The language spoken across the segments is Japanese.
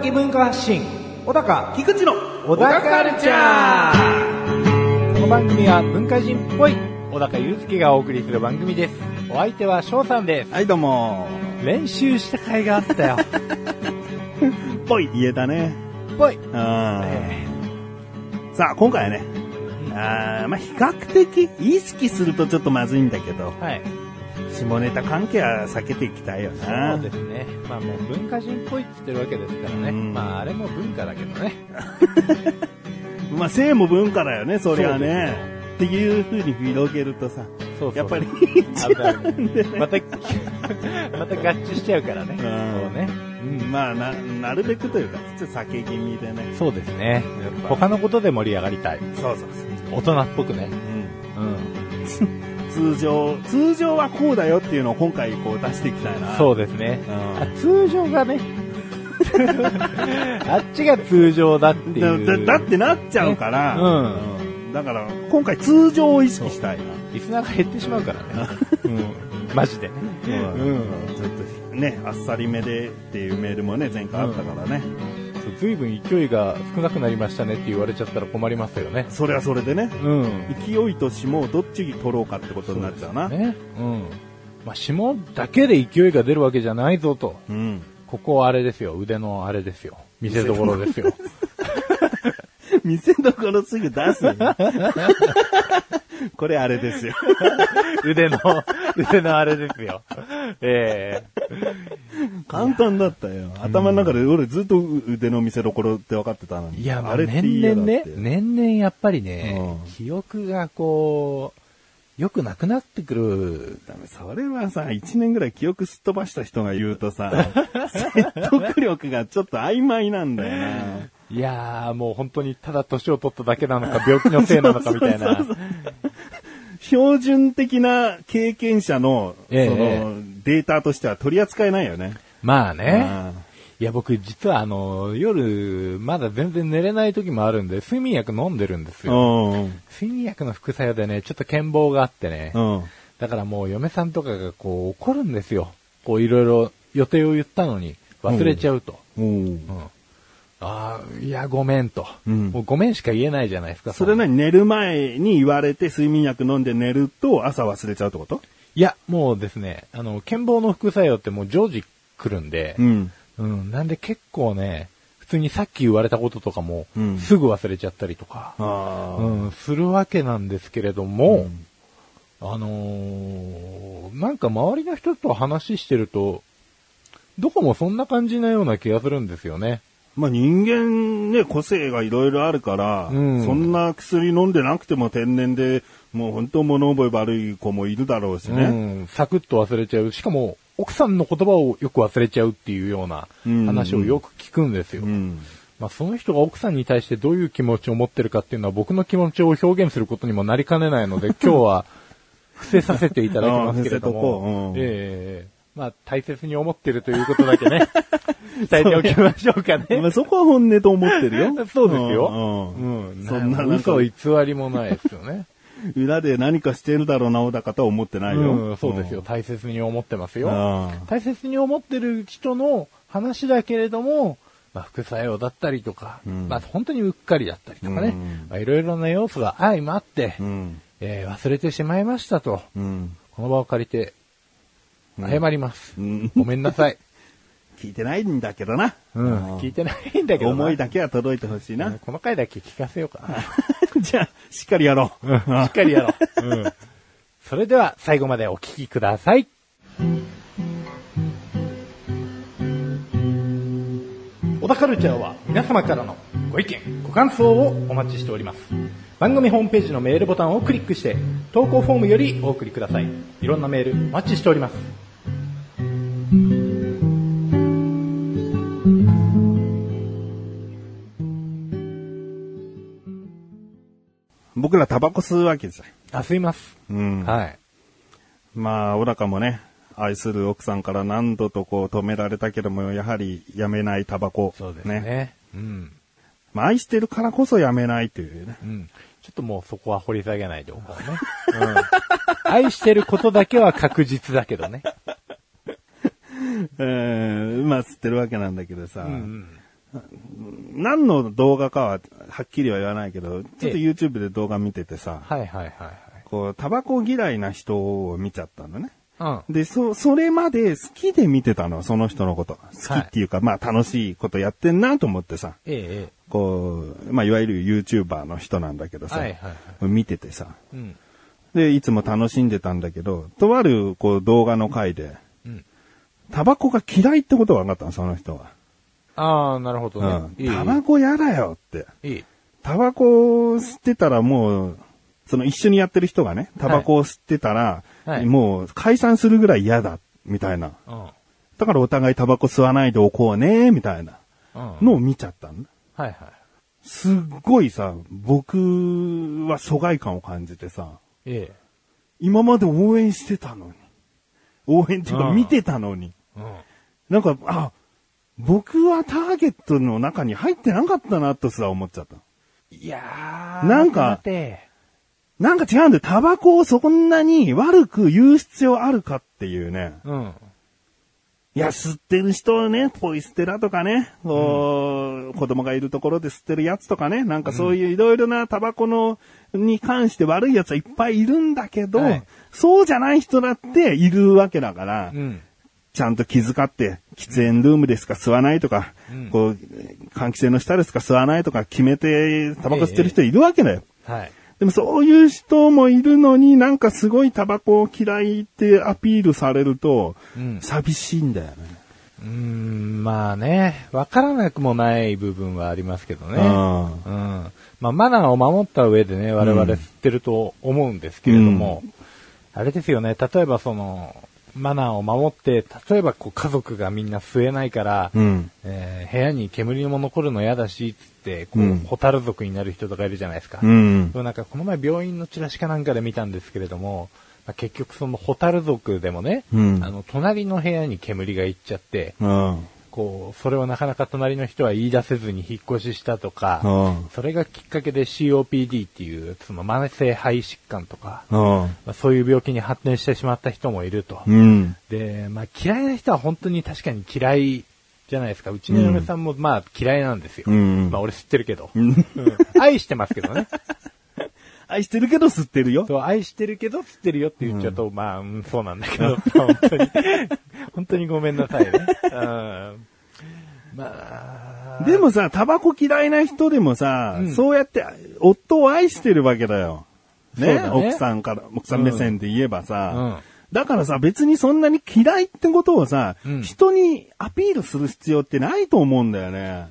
的文化発信。小高菊池の小高カルチャー。この番組は文化人っぽい小高祐介がお送りする番組です。お相手は翔さんです。はい、どうも。練習した甲斐があったよ。ぽい言えたね。ぽい。うん。さあ、今回はね、あーまあ、比較的意識するとちょっとまずいんだけど、はい下ネタ関係は避けていきたいよな。そうですね。まあもう文化人っぽいって言ってるわけですからね。うん。まああれも文化だけどね。まあ、性も文化だよね、それはそうね。っていう風に広げるとさ、そうそう。やっぱり、また また合致しちゃうからね。ん。そうね。うん。まあ、な、なるべくというか、ちょっと避け気味でね。そうですね。やっぱ。他のことで盛り上がりたい。そうそうそう。大人っぽくね。うん。うん通常、通常はこうだよっていうのを今回こう出していきたいな。そうですね。うん。あ通常がね。あっちが通常だっていう。だだだってなっちゃうから、ねうん。だから今回通常を意識したいな。リスナーが減ってしまうからね、うん、マジでね。うん。うんちょっとね、あっさりめでっていうメールもね、前回あったからね。そう随分勢いが少なくなりましたねって言われちゃったら困りますよね。それはそれでね、うん。勢いと霜をどっちに取ろうかってことになっちゃうな。ね。うん。まあ霜だけで勢いが出るわけじゃないぞと。うん。ここはあれですよ。腕のあれですよ。見せ所ですよ。店どころすぐ出すね。これあれですよ。腕の腕のあれですよ。え簡単だったよ。頭の中で俺ずっと腕の見せ所って分かってたのに。えいや、まあ、あれって年々ね年々やっぱりね、うん記憶がこう、良くなくなってくる。ダメ、それはさ、一年ぐらい記憶すっ飛ばした人が言うとさ、説得力がちょっと曖昧なんだよな。いやー、もう本当にただ年を取っただけなのか、病気のせいなのかみたいな。標準的な経験者の、ええその、データとしては取り扱えないよね。まあね。あいや、僕実はあの、夜、まだ全然寝れない時もあるんで、睡眠薬飲んでるんですあよ。うん。睡眠薬の副作用でね、ちょっと健忘があってね。うん。だからもう嫁さんとかがこう怒るんですよ。こういろいろ予定を言ったのに忘れちゃうと。うん。うんああ、いや、ごめんと、うんもうごめんしか言えないじゃないですか。それなに寝る前に言われて睡眠薬飲んで寝ると朝忘れちゃうってこと？いや、もうですね、あの、健忘の副作用ってもう常時来るんで、ん。うん、なんで結構ね、普通にさっき言われたこととかも、うんすぐ忘れちゃったりとか、ああ。うん、するわけなんですけれども、あのーなんか周りの人と話してると、どこもそんな感じなような気がするんですよね。まあ人間ね、個性がいろいろあるから、うんそんな薬飲んでなくても天然で、もう本当物覚え悪い子もいるだろうしね。うん、サクッと忘れちゃう。しかも、奥さんの言葉をよく忘れちゃうっていうようなうん話をよく聞くんですよ。うん。まあ、その人が奥さんに対してどういう気持ちを持ってるかっていうのは僕の気持ちを表現することにもなりかねないので、今日は伏せさせていただきますけれども、うんええまあ、大切に思ってるということだけね、伝えておきましょうかね。まあそこは本音と思ってるよ。そうですよ。うんうん。そんな嘘偽りもないですよね。裏で何かしてるだろうな、小高とは思ってないよ。うん、そうですよ。大切に思ってますよ。大切に思ってる人の話だけれども、まあ、副作用だったりとか、うんまあ、本当にうっかりだったりとかね、うんまあ、いろいろな要素が相まって、うん。えー忘れてしまいましたと、うん。この場を借りて、謝ります。うんごめんなさい。聞いてないんだけどな。うん、聞いてないんだけどな思いだけは届いてほしいな。この回だけ聞かせようかな。じゃあ、しっかりやろう。しっかりやろう。うん。それでは最後までお聞きください。小田カルチャーは皆様からのご意見、ご感想をお待ちしております。番組ホームページのメールボタンをクリックして投稿フォームよりお送りください。いろんなメールお待ちしております。僕らタバコ吸うわけじあ、吸います。うん。はい。まあ、小高もね、愛する奥さんから何度とこう止められたけども、やはりやめないタバコ。そうですね。うん。まあ、愛してるからこそやめないというね。うん。ちょっともうそこは掘り下げないでおこうね。うん。愛してることだけは確実だけどね。えー、まあ、吸ってるわけなんだけどさ、うん何の動画かははっきりは言わないけど、ちょっとえ YouTube で動画見ててさ、はいはいはいこう、タバコ嫌いな人を見ちゃったのね。はい。で、そ、それまで好きで見てたの、その人のこと。好きっていうか、まあ楽しいことやってんなと思ってさ、うん。えええこう、まあいわゆる YouTuber の人なんだけどえ。さ、はいはいはい。見ててさ、うん。で、いつも楽しんでたんだけど、とあるこう動画の回で、うん。タバコが嫌いってことが分かったの、その人は。ああ、なるほどね。うん。タバコ嫌だよって。いい。タバコ吸ってたらもう、その一緒にやってる人がね、タバコを吸ってたら、はいもう解散するぐらい嫌だ、みたいな。うん。だからお互いタバコ吸わないでおこうね、みたいなうん。のを見ちゃったんだ。はいはい。すっごいさ、僕は疎外感を感じてさ、ええ。今まで応援してたのに。応援っていうかうん見てたのに。うん。なんか、あ、僕はターゲットの中に入ってなかったなとすら思っちゃった。いやー。なんかなんか違うんだよ。タバコをそんなに悪く言う必要あるかっていうね。うん。いや、吸ってる人をね、ポイ捨てだとかね、こう子供がいるところで吸ってるやつとかね、なんかそういういろいろなタバコの、に関して悪いやつはいっぱいいるんだけど、はいそうじゃない人だっているわけだから、うん。ちゃんと気遣って、喫煙ルームですか吸わないとか、うんこう、換気扇の下ですか吸わないとか決めて、タバコ吸ってる人いるわけだよ。はい。でもそういう人もいるのになんかすごいタバコを嫌いってアピールされると、うん。寂しいんだよね。うーん、まあね、わからなくもない部分はありますけどね。うんうん。まあ、マナーを守った上でね、我々吸ってると思うんですけれども、あれですよね、例えばその、マナーを守って、例えばこう家族がみんな吸えないから、うん。えー部屋に煙も残るの嫌だし、つって、こう、うんホタル族になる人とかいるじゃないですか。うんで。もなんかこの前病院のチラシかなんかで見たんですけれども、まあ結局そのホタル族でもね、うんあの、隣の部屋に煙が行っちゃって、うん。こう、それをなかなか隣の人は言い出せずに引っ越ししたとか、うんそれがきっかけで COPD っていう、その慢性肺疾患とか、うん。まあ、そういう病気に発展してしまった人もいると。うん。で、まあ嫌いな人は本当に確かに嫌いじゃないですか。うちの嫁さんもまあ嫌いなんですよ。うんまあ俺知ってるけど。うんうん愛してますけどね。愛してるけど吸ってるよ。そう、愛してるけど知ってるよって言っちゃうと、まあ、うん、そうなんだけど、本当に、本当にごめんなさいね。うん。まあ、でもさ、タバコ嫌いな人でもさ、うん。そうやって夫を愛してるわけだよ。ね。ね？奥さんから、奥さん目線で言えばさ、うん。だからさ、別にそんなに嫌いってことをさ、うん。人にアピールする必要ってないと思うんだよね。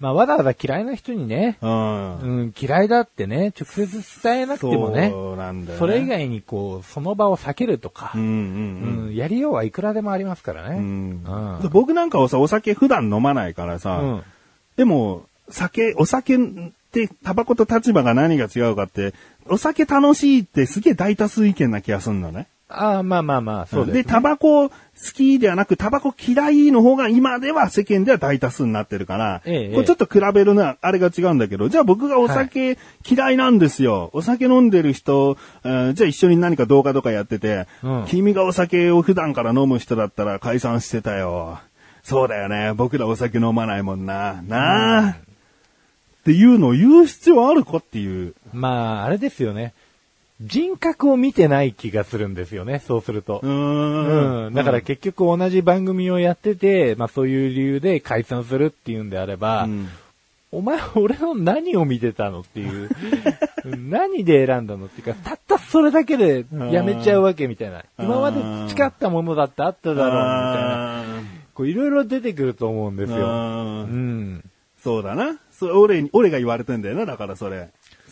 まあ、わざわざ嫌いな人にね、うん。うん、嫌いだってね、直接伝えなくてもね、そうなんだよね。それ以外にこう、その場を避けるとかうん、うんうんやりようはいくらでもありますからね。うん。うんで僕なんかはさ、お酒普段飲まないからさ、うんでも、酒、お酒ってタバコと立場が何が違うかって、お酒楽しいってすげえ大多数意見な気がするのね。ああ、まあまあまあ、そうです、ね。タバコ好きではなく、タバコ嫌いの方が今では世間では大多数になってるから、ええこれちょっと比べるな、あれが違うんだけど、じゃあ僕がお酒嫌いなんですよ。お酒飲んでる人、えーじゃあ一緒に何か動画とかやってて、うん君がお酒を普段から飲む人だったら解散してたよ。そうだよね。僕らお酒飲まないもんな。なあ、っていうのを言う必要あるかっていう。まあ、あれですよね。人格を見てない気がするんですよね、そうすると。うーんうん。だから結局同じ番組をやってて、まあそういう理由で解散するっていうんであれば、うんお前俺の何を見てたのっていう、何で選んだのっていうか、たったそれだけでやめちゃうわけみたいな。今まで培ったものだってあっただろうみたいな。あこういろいろ出てくると思うんですーよ。ううんん。そうだな。それ俺に、俺が言われてんだよな、だからそれ。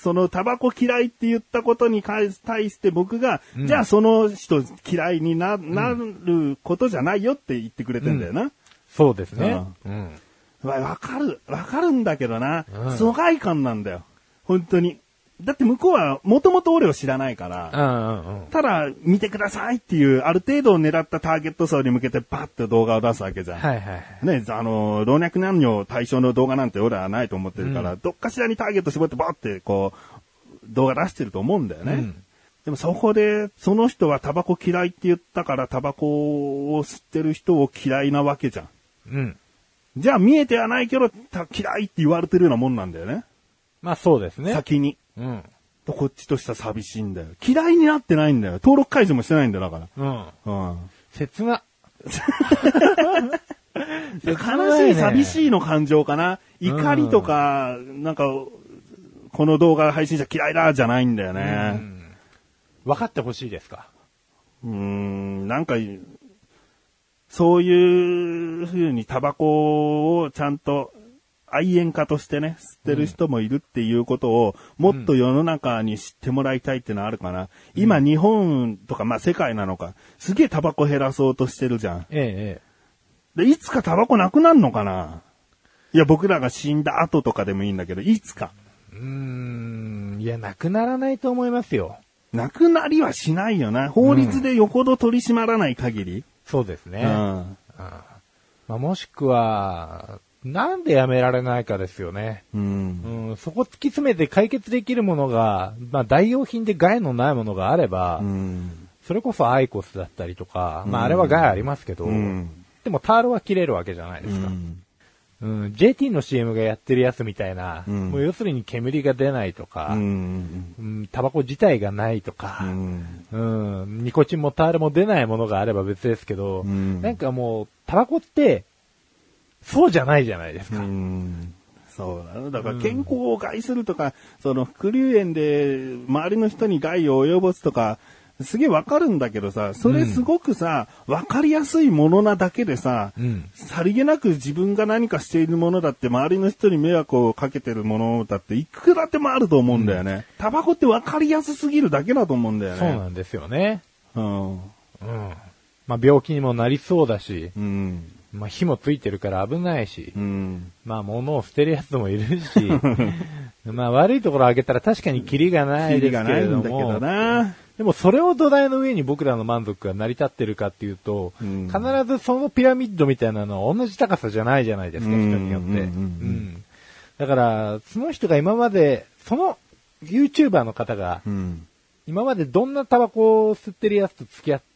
そのタバコ嫌いって言ったことに対して僕が、うんじゃあその人嫌いにな、なることじゃないよって言ってくれてんだよな。そうですね。うんうん。わわかる、わかるんだけどな、うん疎外感なんだよ。本当に。だって向こうはもともと俺を知らないから、うんうんうん。ただ見てくださいっていう、ある程度を狙ったターゲット層に向けてバッと動画を出すわけじゃん。はいはいはい。ね、あの、老若男女対象の動画なんて俺はないと思ってるから、うどっかしらにターゲット絞ってバーってこう、動画出してると思うんだよね。うんでもそこで、その人はタバコ嫌いって言ったからタバコを吸ってる人を嫌いなわけじゃん。うん。じゃあ見えてはないけど、た嫌いって言われてるようなもんなんだよね。まあそうですね。先に。うん。とこっちとしては寂しいんだよ。嫌いになってないんだよ。登録解除もしてないんだよ、だかうん。ら。うん。切な。悲しい、寂しいの感情かな。怒りとか、なんか、この動画配信者嫌いだじゃないんだようね。ん。分かってほしいですか？うーん、なんか、そういう風にタバコをちゃんと愛煙家としてね、吸ってる人もいるっていうことを、もっと世の中に知ってもらいたいってのはあるかな。今日本とか、まあ世界なのか、すげえタバコ減らそうとしてるじゃん。ええ、で、いつかタバコなくなるのかないや、僕らが死んだ後とかでもいいんだけど、いつか。ええ。うーん。いや、なくならないと思いますよ。なくなりはしないよな。法律でよほど取り締まらない限り。そうですね。うん。まあ、もしくは、なんでやめられないかですよね。うん。うん、そこ突き詰めて解決できるものが、まあ代用品で害のないものがあれば、うん。それこそアイコスだったりとか、まああれは害ありますけど、うんでもタールは切れるわけじゃないですか。うん、JT の CM がやってるやつみたいな、うんもう要するに煙が出ないとか、ううんん。タバコ自体がないとか、うん。うん、ニコチンもタールも出ないものがあれば別ですけど、うんなんかもう、タバコって、そうじゃないじゃないですか。うん。そうだね。だから健康を害するとか、その副流炎で周りの人に害を及ぼすとか、すげえわかるんだけどさ、それすごくさ、わ、かりやすいものなだけでさ、うんさりげなく自分が何かしているものだって、周りの人に迷惑をかけてるものだって、いくらでもあると思うんだよね。タバコってわかりやすすぎるだけだと思うんだよね。そうなんですよね。うん。うん。まあ病気にもなりそうだし、うん。まあ火もついてるから危ないし、うん。まあ物を捨てるやつもいるし、まあ悪いところを挙げたら確かにキリがないですけキリがないれどんだけども、な。でもそれを土台の上に僕らの満足が成り立ってるかっていうと、うん必ずそのピラミッドみたいなのは同じ高さじゃないじゃないですか、うん人によって。だから、その人が今まで、その YouTuber の方が、うん。今までどんなタバコを吸ってるやつと付き合った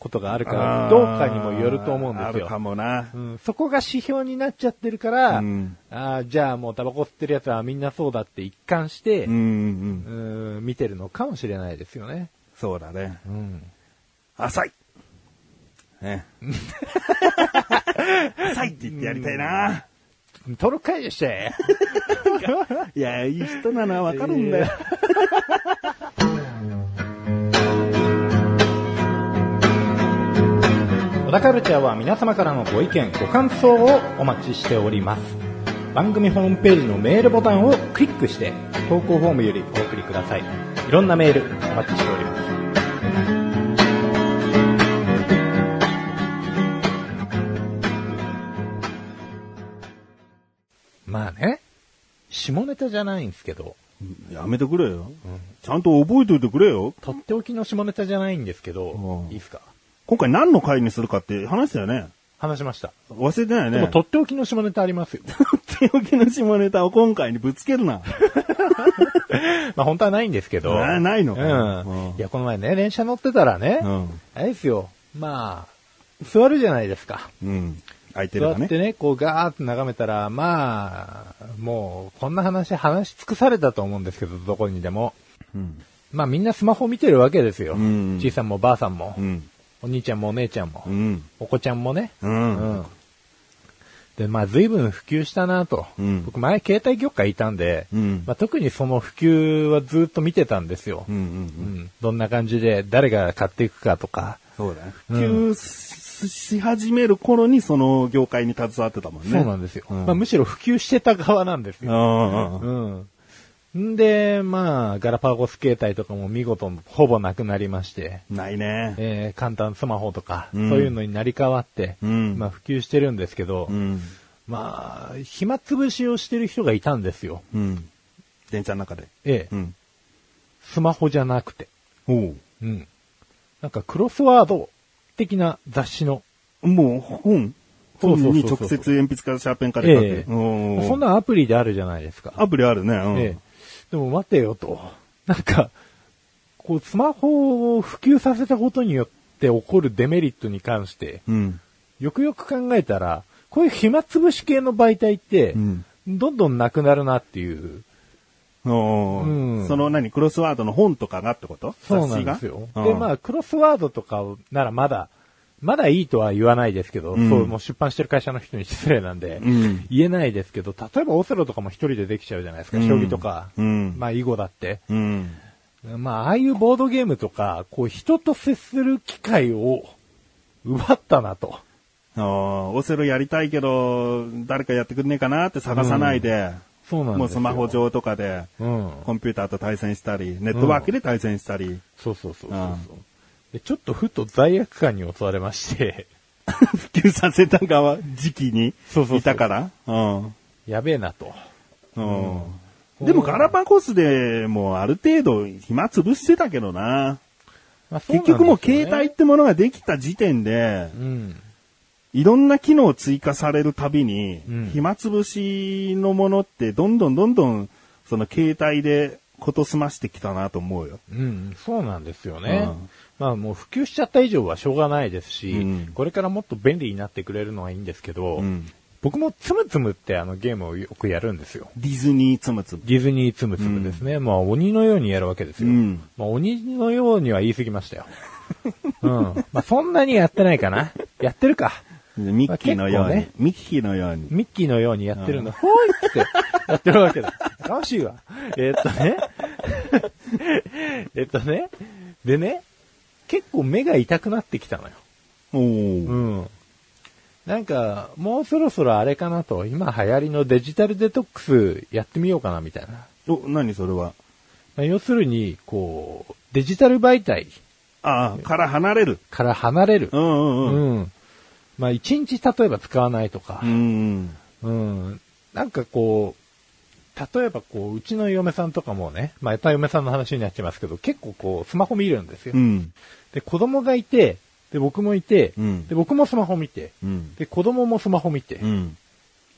ことがあるかどうかにもよると思うんですあるよ。かもな。うん、そこが指標になっちゃってるから、うんあーじゃあもうタバコ吸ってるやつはみんなそうだって一貫して、うんうん。うん見てるのかもしれないですよね。そうだね。うん。浅い。ね。浅いって言ってやりたいな。登録解除して。いや、いい人なのはわかるんだよ。小田カルチャーは皆様からのご意見、ご感想をお待ちしております。番組ホームページのメールボタンをクリックして、投稿フォームよりお送りください。いろんなメールお待ちしております。まあね、下ネタじゃないんですけど、やめてくれよ。ちゃんと覚えておいてくれよ。とっておきの下ネタじゃないんですけどう、んいいですか？今回何の回にするかって話したよね。話しました。忘れてないよね。でもとっておきの下ネタありますよ。とっておきの下ネタを今回にぶつけるな。まあ本当はないんですけど。なないのかうん。うんいや、この前ね、電車乗ってたらね、うんあれですよ。まあ、座るじゃないですか。うん。相手がね。座ってね、こうガーッと眺めたら、まあ、もう、こんな話、話し尽くされたと思うんですけど、どこにでも。うん。まあみんなスマホ見てるわけですよ。うんじいさんもばあさんも、うん。お兄ちゃんもお姉ちゃんも、うん。お子ちゃんもね。うん。うんで、まあ随分普及したなと。うん僕前携帯業界いたんで、うんまあ、特にその普及はずっと見てたんですよ。うん。うん。うんどんな感じで誰が買っていくかとか。そうだね。うん普及し始める頃にその業界に携わってたもんね。そうなんですよ。うんまあ、むしろ普及してた側なんですよ。うんうんで、まあ、ガラパゴス携帯とかも見事ほぼなくなりまして、ないね。えー簡単スマホとか、うんそういうのになり変わって、うんまあ普及してるんですけど、うん。まあ、暇つぶしをしてる人がいたんですよ。うん。電車の中で。ええ。うん。スマホじゃなくて。おううん。なんかクロスワード的な雑誌の、もう本？本に直接鉛筆からシャーペンから書く。えそんなアプリであるじゃないですか。アプリあるね。うんええ。でも待てよと。なんか、こう、スマホを普及させたことによって起こるデメリットに関して、うん。よくよく考えたら、こういう暇つぶし系の媒体って、うんどんどんなくなるなっていう。おううんその何クロスワードの本とかがってこと？そうなんですよ。で、まあ、クロスワードとかならまだ、まだいいとは言わないですけど、うんそう、もう出版してる会社の人に失礼なんで、うん言えないですけど、例えばオセロとかも一人でできちゃうじゃないですか、うん将棋とか、うんまあ、囲碁だって。うん。まあ、ああいうボードゲームとか、こう、人と接する機会を奪ったなと。ああオセロやりたいけど、誰かやってくんねえかなって探さないで、そうなん。もうスマホ上とかで、うん。コンピューターと対戦したり、ネットワークで対戦したり、そうそうそうそううんで。ちょっとふと罪悪感に襲われまして、普及させた側、時期にそうそういたから。うんやべえなと。うんでもガラパゴスでもうある程度暇潰してたけどな。まあね結局もう携帯ってものができた時点で、うん。いろんな機能追加されるたびに、うん暇つぶしのものってどんどんどんどんその携帯でこと済ましてきたなと思うよ。うん、そうなんですよね。うんまあもう普及しちゃった以上はしょうがないですし、うんこれからもっと便利になってくれるのはいいんですけど、うん僕もつむつむってあのゲームをよくやるんですよ。ディズニーつむつむ。ディズニーつむつむですね。まあ鬼のようにやるわけですよ。うんまあ鬼のようには言い過ぎましたよ。うん。まあそんなにやってないかな。やってるか。ミッキーのように、まあ結ミッキーのように。ミッキーのようにやってるんだ。ほいってやってるわけだ。楽しいわ。えーっとね。えっとね。でね、結構目が痛くなってきたのよ。おーうん。なんか、もうそろそろあれかなと、今流行りのデジタルデトックスやってみようかなみたいな。お、何それは？まあ要するに、こう、デジタル媒体ああ、から離れる。から離れるう。んうんうん。うん。まあ一日例えば使わないとかう、ん。うん。なんかこう、例えばこう、うちの嫁さんとかもね、まあ、やっぱ嫁さんの話になっちゃいますけど、結構こう、スマホ見るんですよ。うん。で、子供がいて、で、僕もいて、うんで、僕もスマホ見て、うん。で、子供もスマホ見て、うん。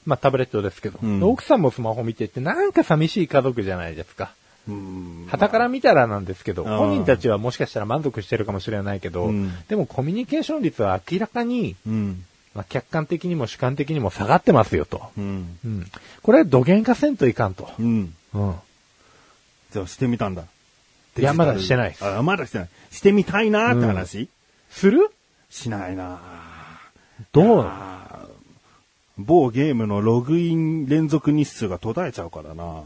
まあ、タブレットですけど、うんで奥さんもスマホ見てって、なんか寂しい家族じゃないですか。うん。旗から見たらなんですけど、あー本人たちはもしかしたら満足してるかもしれないけど、うんでもコミュニケーション率は明らかに、うん。まあ、客観的にも主観的にも下がってますよと。うん。うん。これは土幻化せんといかんと。うん。うん。じゃあしてみたんだ。いやまだしてないですあ、まだしてない。してみたいなって話、する？しないなどう？某ゲームのログイン連続日数が途絶えちゃうからな。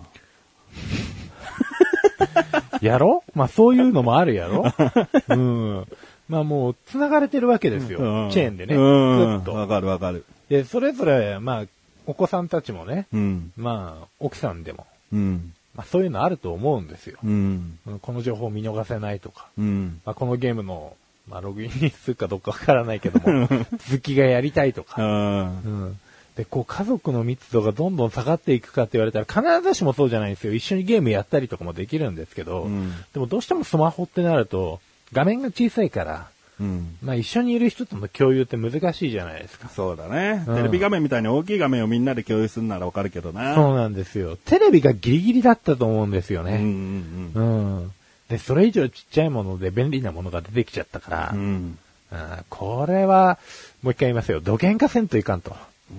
やろ？まあそういうのもあるやろ？うん。まあもう繋がれてるわけですよ。うんチェーンでね。うん。ずっと。わかるわかる。で、それぞれ、まあ、お子さんたちもね、うん。まあ、奥さんでも、うん。まあそういうのあると思うんですよ。うん。うんこの情報を見逃せないとか、うん。まあこのゲームの、まあログイン日数かどうかわからないけども、続きがやりたいとか、あうん。で、こう家族の密度がどんどん下がっていくかって言われたら必ずしもそうじゃないんですよ。一緒にゲームやったりとかもできるんですけど、うんでもどうしてもスマホってなると、画面が小さいから、うん。まあ一緒にいる人との共有って難しいじゃないですか。そうだね、うんテレビ画面みたいに大きい画面をみんなで共有するならわかるけどな。そうなんですよ。テレビがギリギリだったと思うんですようんうね。んうん。で、それ以上ちっちゃいもので便利なものが出てきちゃったから、うん。これは、もう一回言いますよ。土幻化せんといかんと。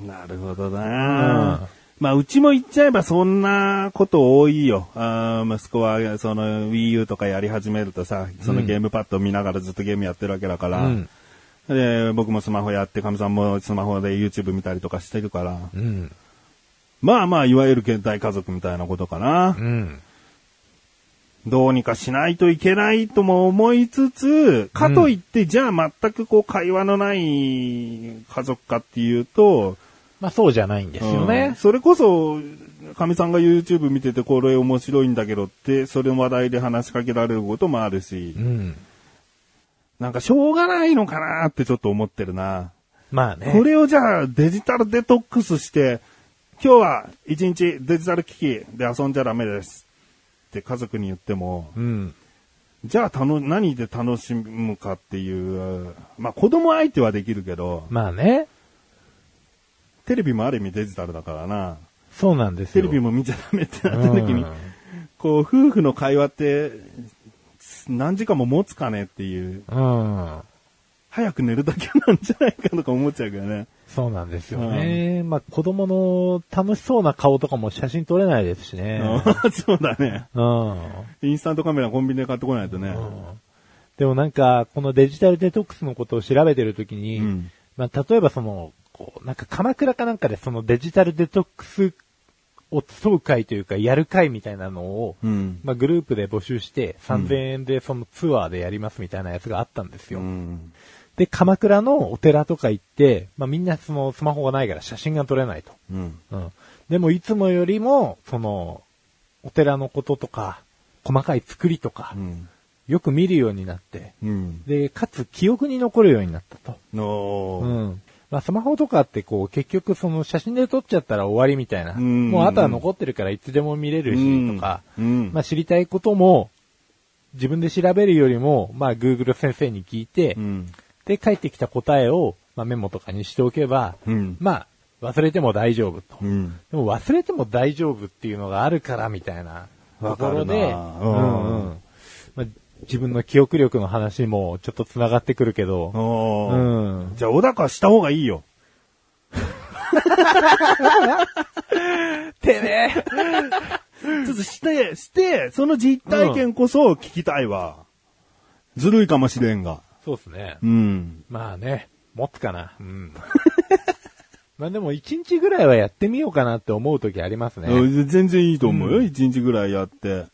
なるほどうんな、まあ、うちも言っちゃえばそんなこと多いよ。あー息子は、その Wii U とかやり始めるとさ、そのゲームパッドを見ながらずっとゲームやってるわけだから、うん。で、僕もスマホやって、かみさんもスマホで YouTube 見たりとかしてるから、うん。まあまあ、いわゆる現代家族みたいなことかな。うん。どうにかしないといけないとも思いつつ、かといって、じゃあ全くこう会話のない家族かっていうと、まあそうじゃないんですようんね。それこそ、かみさんが YouTube 見ててこれ面白いんだけどって、それの話題で話しかけられることもあるしう、ん。なんかしょうがないのかなってちょっと思ってるな。まあね。これをじゃあデジタルデトックスして、今日は一日デジタル機器で遊んじゃダメです。って家族に言っても、うん。じゃあたの、何で楽しむかっていう、まあ子供相手はできるけど、まあね。テレビもある意味デジタルだからな。そうなんですよ。テレビも見ちゃダメってなった時に、うんこう、夫婦の会話って、何時間も持つかねっていう、うん。早く寝るだけなんじゃないかとか思っちゃうけどね。そうなんですよね。まあ子供の楽しそうな顔とかも写真撮れないですしね。うん そうだね。うん。インスタントカメラコンビニで買ってこないとね。でもなんか、このデジタルデトックスのことを調べてるときに、うんまあ、例えばその、こう、なんか鎌倉かなんかでそのデジタルデトックスを競う会というか、やる会みたいなのを、うん。まあ、グループで募集して、3000円でそのツアーでやりますみたいなやつがあったんですよ。うん。で、鎌倉のお寺とか行って、まあ、みんなそのスマホがないから写真が撮れないと。うん。うん。でもいつもよりも、その、お寺のこととか、細かい作りとか、うん。よく見るようになって、うん。で、かつ記憶に残るようになったと。のうん。まあ、スマホとかってこう、結局その写真で撮っちゃったら終わりみたいな。んもうあとは残ってるからいつでも見れるし、とか、うん。まあ、知りたいことも、自分で調べるよりも、まあ、Google 先生に聞いて、うん。で、返ってきた答えを、まあ、メモとかにしておけば、うん。まあ、忘れても大丈夫と。うん。でも忘れても大丈夫っていうのがあるからみたいなところで、うんうんまあ、自分の記憶力の話もちょっと繋がってくるけど、おうーん。じゃあ、小高した方がいいよ。てめえちょっとして、して、その実体験こそ聞きたいわ。ずるいかもしれんが。そうですね。うん。まあね、持つかな。うん。まあでも一日ぐらいはやってみようかなって思う時ありますね。うん全然いいと思うよ。うん一、日ぐらいやって。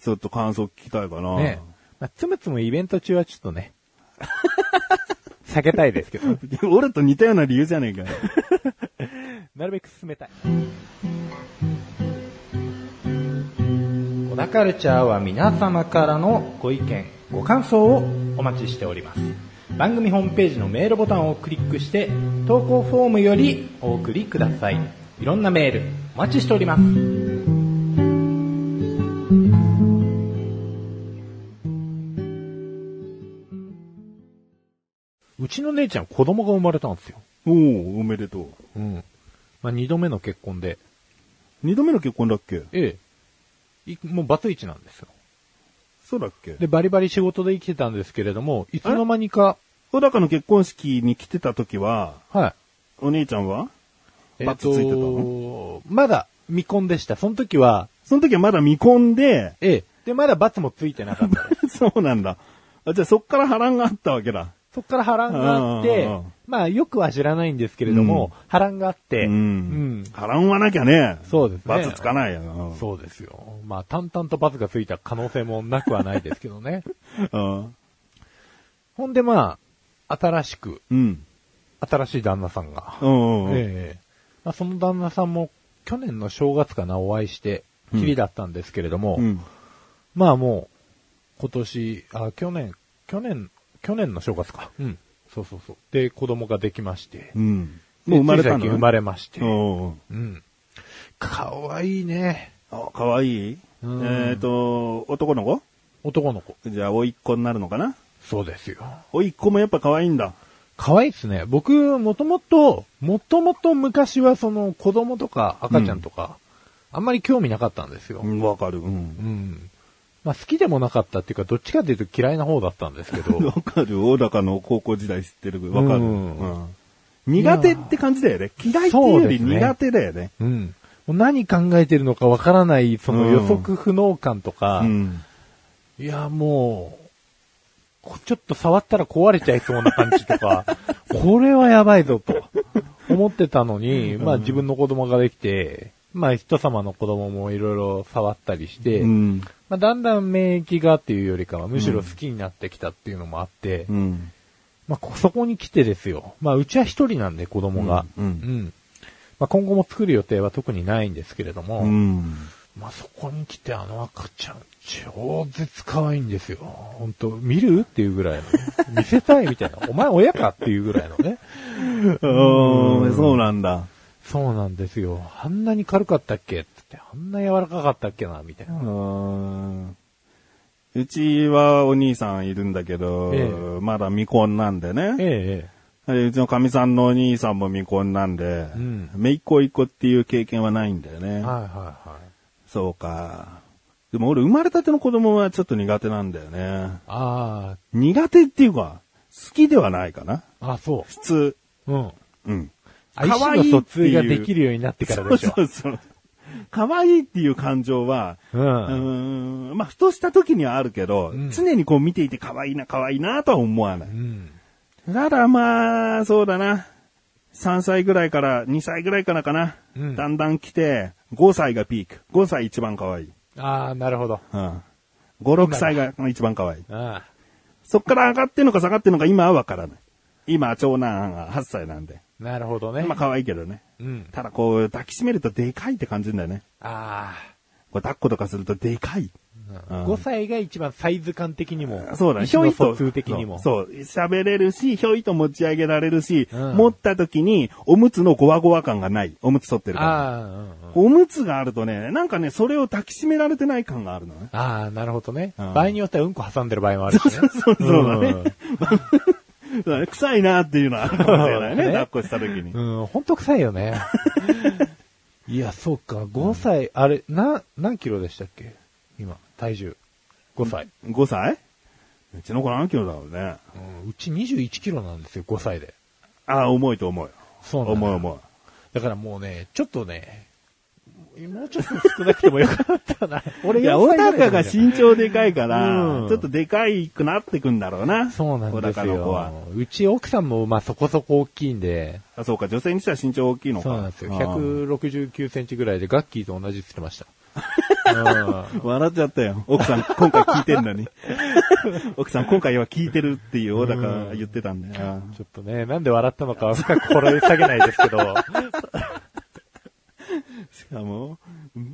ちょっと感想聞きたいかな。ね。まあ、つむつむイベント中はちょっとね、避けたいですけど、俺と似たような理由じゃねえかよ。なるべく進めたい。小田カルチャーは皆様からのご意見、ご感想をお待ちしております。番組ホームページのメールボタンをクリックして、投稿フォームよりお送りください。いろんなメール、お待ちしております。うちの姉ちゃん子供が生まれたんですよ。おおおめでとう。うん。まあ、二度目の結婚で、二度目の結婚だっけ？ええ。いもうバツイチなんですよ。そうだっけ？で、バリバリ仕事で生きてたんですけれども、いつの間にか、小高の結婚式に来てた時は、はい。お姉ちゃんは？バツついてたと、まだ未婚でした。その時は、その時はまだ未婚で、ええ。で、まだバツもついてなかった。そうなんだ。あじゃあそっから波乱があったわけだ。そっから波乱があってうんうんうん、まあよくは知らないんですけれども、波乱があって、うん。うん波乱はなきゃね。そうですね罰つかないよな。そうですよ。まあ淡々とバツがついた可能性もなくはないですけどね。うん。ほんでまあ、新しく、うん。新しい旦那さんが、うん。うん。ええまあ、その旦那さんも去年の正月かなお会いして、うんきりだったんですけれども、うん。まあもう、今年、あ、去年、去年、去年の正月か。うん。そうそうそう。で、子供ができまして。うん。もう生まれたの？つい最近生まれまして。うん。うん。かわいいね。あ、かわい？いうんえっと、男の子？男の子。じゃあ、甥っ子になるのかな？そうですよ。甥っ子もやっぱ可愛いんだ。可愛いですね。僕、もともと、もともと昔はその子供とか赤ちゃんとか、あんまり興味なかったんですよ。うん、わかる。うん。うん。まあ好きでもなかったっていうか、どっちかというと嫌いな方だったんですけど。わかる。大高の高校時代知ってる。わかる。うんうん苦手って感じだよね。嫌いっていうより苦手だよね。うん。もう何考えてるのかわからない、その予測不能感とか、うん。いや、もう、こちょっと触ったら壊れちゃいそうな感じとか、これはやばいぞと思ってたのに、まあ自分の子供ができて、まあ人様の子供もいろいろ触ったりして、うん。まあだんだん免疫がっていうよりかはむしろ好きになってきたっていうのもあって、うん。まあこそこに来てですよ。まあうちは一人なんで子供が。うんうんうんまあ今後も作る予定は特にないんですけれども、うん。まあそこに来てあの赤ちゃん、超絶可愛いんですよ。本当見る？っていうぐらいの。見せたいみたいな。お前親か？っていうぐらいのね。うんそうなんだ。そうなんですよ。あんなに軽かったっけ？つって、あんな柔らかかったっけな？みたいな。うんうちはお兄さんいるんだけど、えまだ未婚なんでね。ええ、でうちのかみさんのお兄さんも未婚なんで、うんめいっ子いっ子っていう経験はないんだよね。はいはいはい。そうか。でも俺生まれたての子供はちょっと苦手なんだよね。あ苦手っていうか、好きではないかな。あ、あそ普通。う。うん。うん。意思の疎通ができるようになってからでしょ。そうそうそう。可愛いっていう感情は、う。うんーん、まあ、ふとした時にはあるけど、うん常にこう見ていて可愛いな、可愛いなとは思わない。うん。ただまあ、そうだな。3歳ぐらいから、2歳ぐらいからかな。うんだんだん来て、5歳がピーク。5歳一番可愛い。ああ、なるほど。うん。5、6歳が一番可愛い。あそっから上がってんのか下がってんのか今はわからない。今、長男が8歳なんで。あ、なるほどね。まあ可愛いけどね。うん。ただこう、抱きしめるとでかいって感じるんだよね。あこう抱っことかするとでかい。あ、うん5歳が一番サイズ感的にも、そうだね。意思の疎通的にも。そう。喋れるし、ひょいと持ち上げられるし、うん持った時に、おむつのゴワゴワ感がない。おむつ取ってるから。ああ、うんうんおむつがあるとね、なんかね、それを抱きしめられてない感があるのね。ああ、なるほどね。うん場合によってはうんこ挟んでる場合もあるしね。そうそうそうだね 臭いなっていうのはあるかもしれないね。ね抱っこした時に。うん。うん、ほんと臭いよね。いや、そうか、5歳、あれ、な、何キロでしたっけ？今、体重。5歳。5歳？うちの子何キロだろうね。うん、うち21キロなんですよ、5歳で。ああ、重いと思うよ。そうなんだ重い重い。だからもうね、ちょっとね、もうちょっと少なくてもよかったな。俺いや、4小高が身長でかいから、うんちょっとでかいくなってくんだろうな。そうなんです小高の子はよ。。うち奥さんもまあそこそこ大きいんで、あ、そうか、女性にしては身長大きいのか。そうなんですよ。ああ169センチぐらいでガッキーと同じって言ってました。う ん笑っちゃったよ。奥さん、今回聞いてんのに。奥さん、今回は聞いてるっていう小高が言ってたんだよ。ちょっとね、なんで笑ったのかは深く掘り下げないですけど、しかも、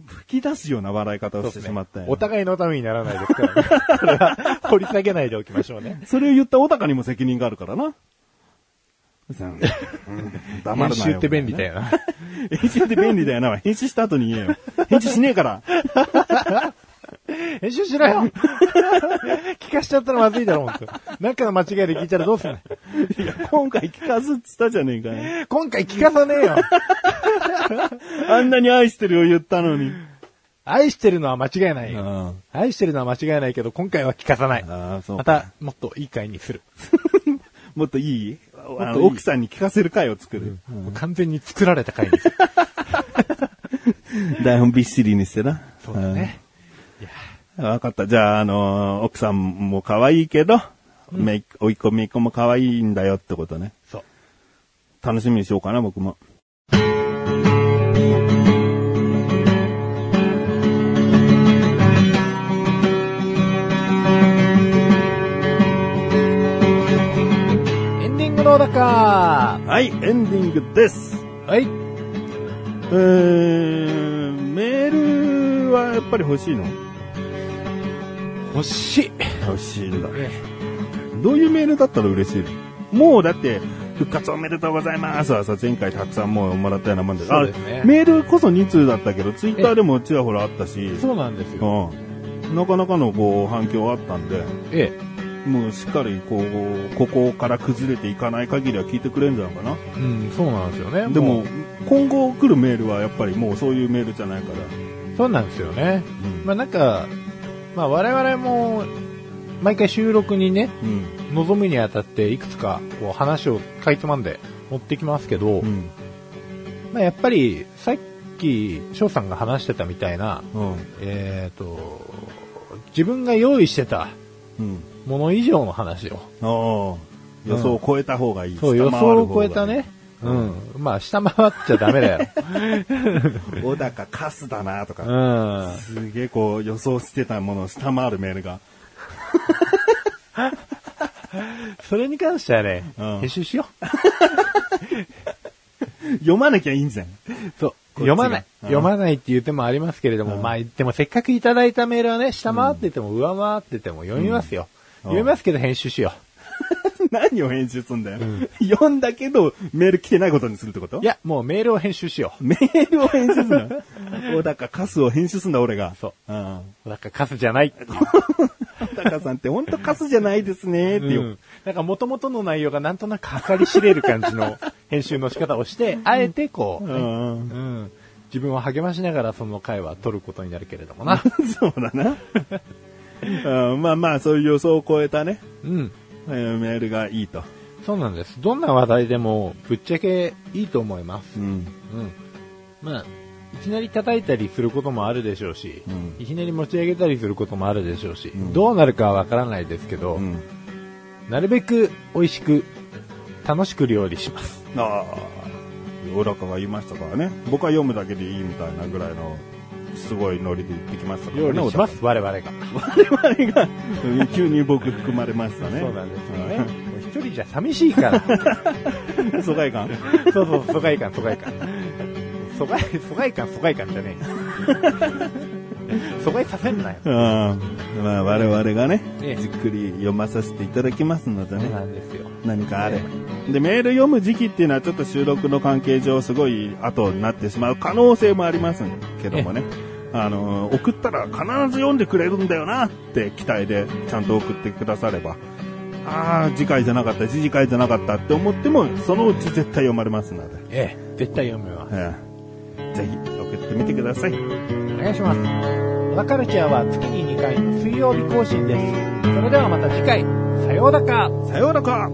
吹き出すような笑い方をしてしまったよ。お互いのためにならないですからね。これは掘り下げないでおきましょうね。それを言った小高にも責任があるからな。うん黙るなよ編集って便利だよな。編集って便利だよな。編集した後に言えよ。編集しねえから。編集しろよ 聞かしちゃったらまずいだろ、ほんと。なんかの間違いで聞いたらどうすんの？いや、今回聞かずっつったじゃねえかよ。今回聞かさねえよ あんなに愛してるを言ったのに。愛してるのは間違いないよ。あ愛してるのは間違いないけど、今回は聞かさない。ま。た、もっといい回にする。もっといい？奥さんに聞かせる回を作る。もう完全に作られた回にする。台本びっしりにしてな。そうだね。うん。わかった。じゃあ、あのー奥さんも可愛いけど、めい、おいっ子めいっ子も可愛いんだよってことね。そう。楽しみにしようかな、僕も。エンディングのだかはい、エンディングです。はい。えー、メールはやっぱり欲しいの？欲しい。欲しいんだ。どういうメールだったら嬉しいの？もうだって、復活おめでとうございますはさ、前回たくさんもうもらったようなもんで。そうですねあメールこそ2通だったけど、ツイッターでもちらほらあったし、そうなんですよ。うん。なかなかのこう反響あったんで、えもうしっかりこう、ここから崩れていかない限りは聞いてくれるんじゃないかな。え。うん、そうなんですよね。でもう、今後来るメールはやっぱりもうそういうメールじゃないから。そうなんですよね。うんまあなんか、まあ我々も、毎回収録にね、うん。臨むにあたっていくつかこう話をかいつまんで持ってきますけど、うん。まあやっぱりさっき翔さんが話してたみたいな、うん。えっ、と、自分が用意してたうん。もの以上の話を。予想を超えた方がいい。そう予想を超えたね、うん。まあ下回っちゃダメだよ。小高カスだなとうか。ん。すげえこう予想してたものを下回るメールが。それに関してはね、うん編集しよう。読まなきゃいいんじゃん。そう。読まない。うん読まないっていう手もありますけれども、うんまあ、でもせっかくいただいたメールはね、下回ってても上回ってても読みますよ。うん読みますけど編集しよ 何を編集すんだよ。読んだけど、メール来てないことにするってこと？いや、もうメールを編集しよメールを編集すんだ。小高カスを編集すんだ、俺が。。そううん。う。だからカスじゃない。小高さんって本当カスじゃないですね、っていうう。ん。なんか元々の内容がなんとなく計り知れる感じの編集の仕方をして、あえてこう、うん。うん。自分を励ましながらその回は取ることになるけれどもな。そうだな。うん、まあまあ、そういう予想を超えたね、うん。えーメールがいいと。そうなんです。どんな話題でもぶっちゃけいいと思います。うん。うん。まあ、いきなり叩いたりすることもあるでしょうし、うんいきなり持ち上げたりすることもあるでしょうし、んどうなるかはわからないですけど、うん。なるべく美味しく、楽しく料理します。ああ、小高が言いましたからね。僕は読むだけでいいみたいなぐらいの、すごいノリで言ってきましたからね。料理します、我々が。我々が、うん急に僕含まれましたね。そうなんですよね。もう一人じゃ寂しいから。ね。疎外感？そうそう、疎外感、疎外感。疎外、疎外感、疎外感じゃねえ。疎外させんなよ。うん。まあ我々がね、ええじっくり読まさせていただきますのでね。そうなんですよ。何かあれば。で、メール読む時期っていうのはちょっと収録の関係上すごい後になってしまう可能性もありますけどもね。あの、送ったら必ず読んでくれるんだよなって期待でちゃんと送ってくだされば。ああ、次回じゃなかった、次回じゃなかったって思っても、そのうち絶対読まれますので。ええ、絶対読めます。ええぜひ送ってみてください。お願いします。小田カルチャーは月に2回水曜日更新です。それではまた次回、さようだかさようだか